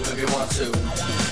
if you want to.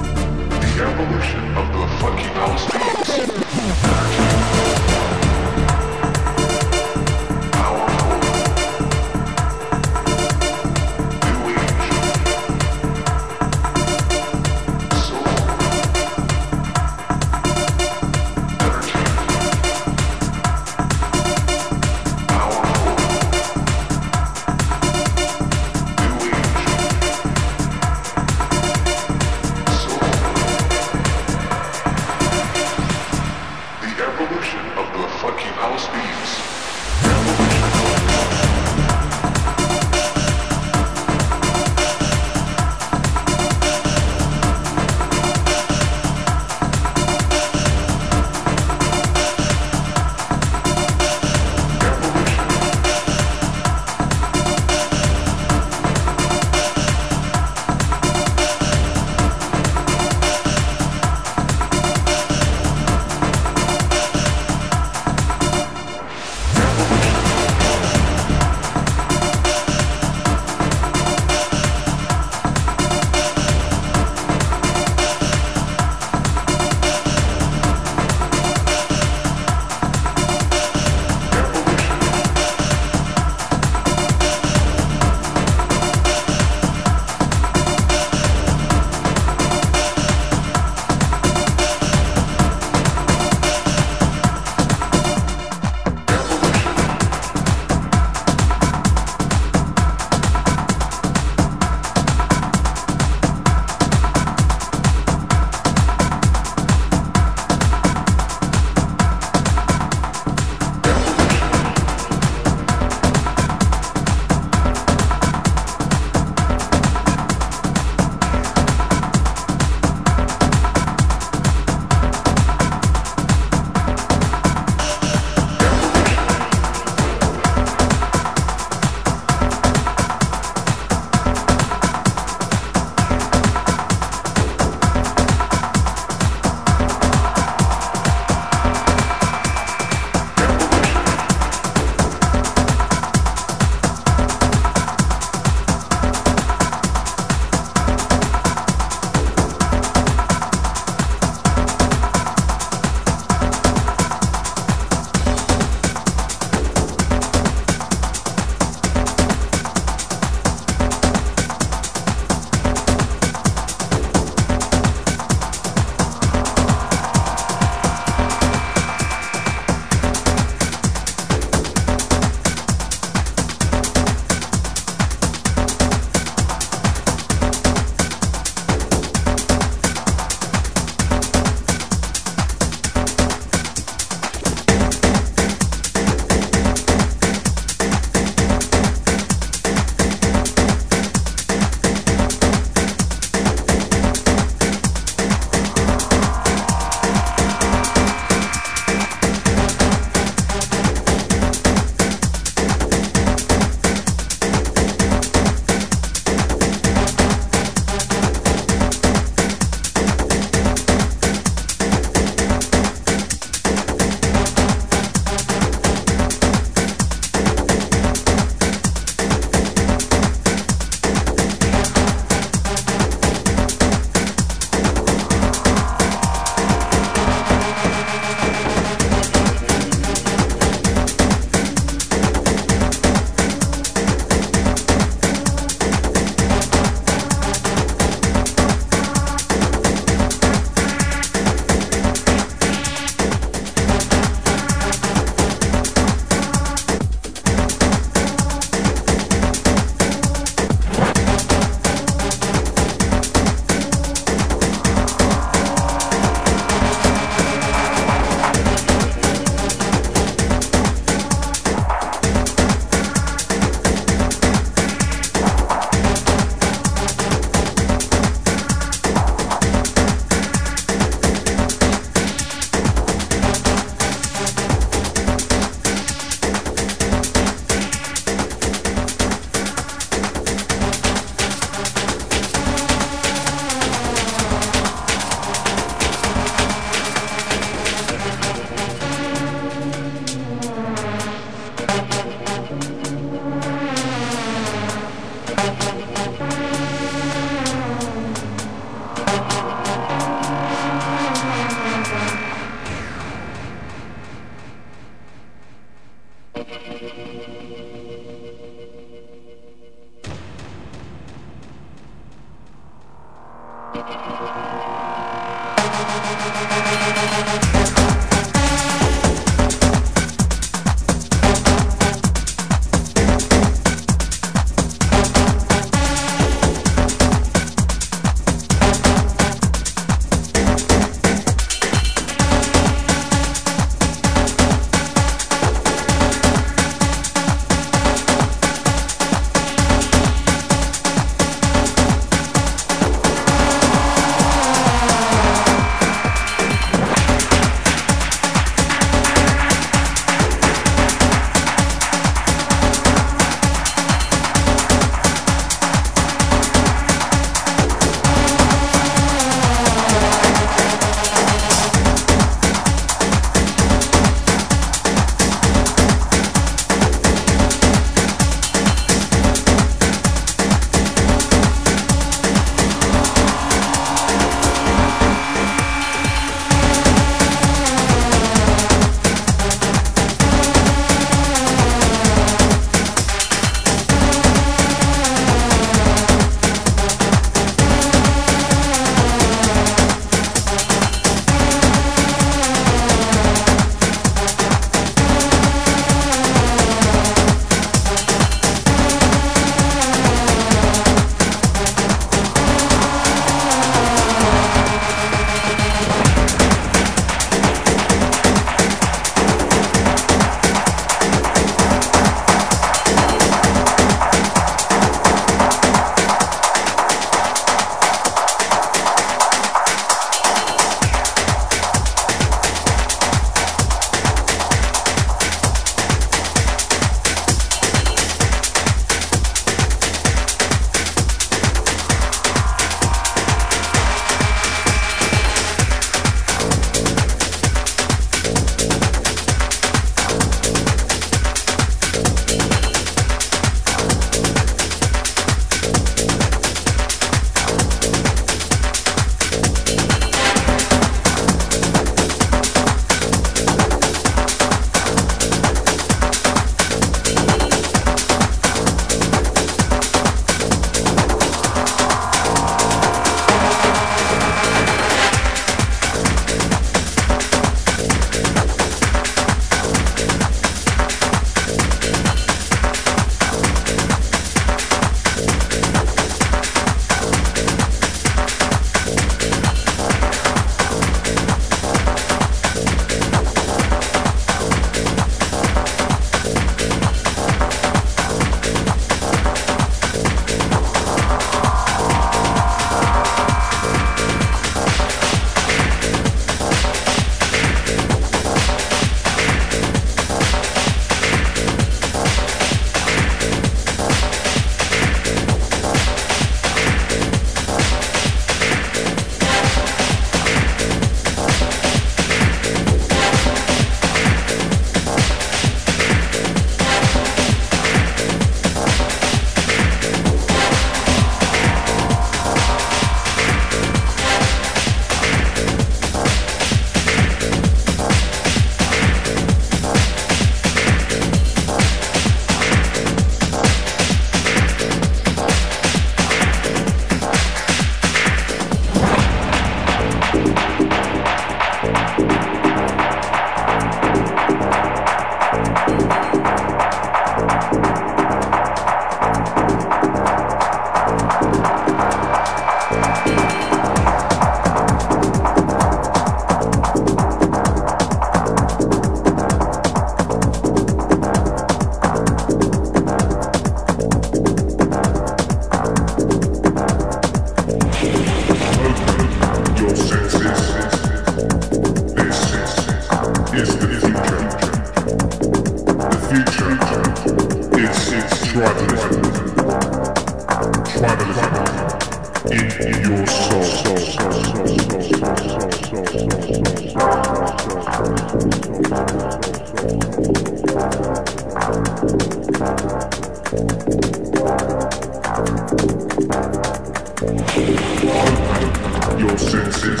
your senses.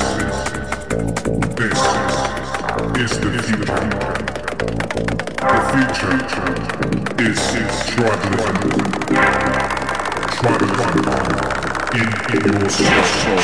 This is the future. The future is tribalism. Tribalism in your soul.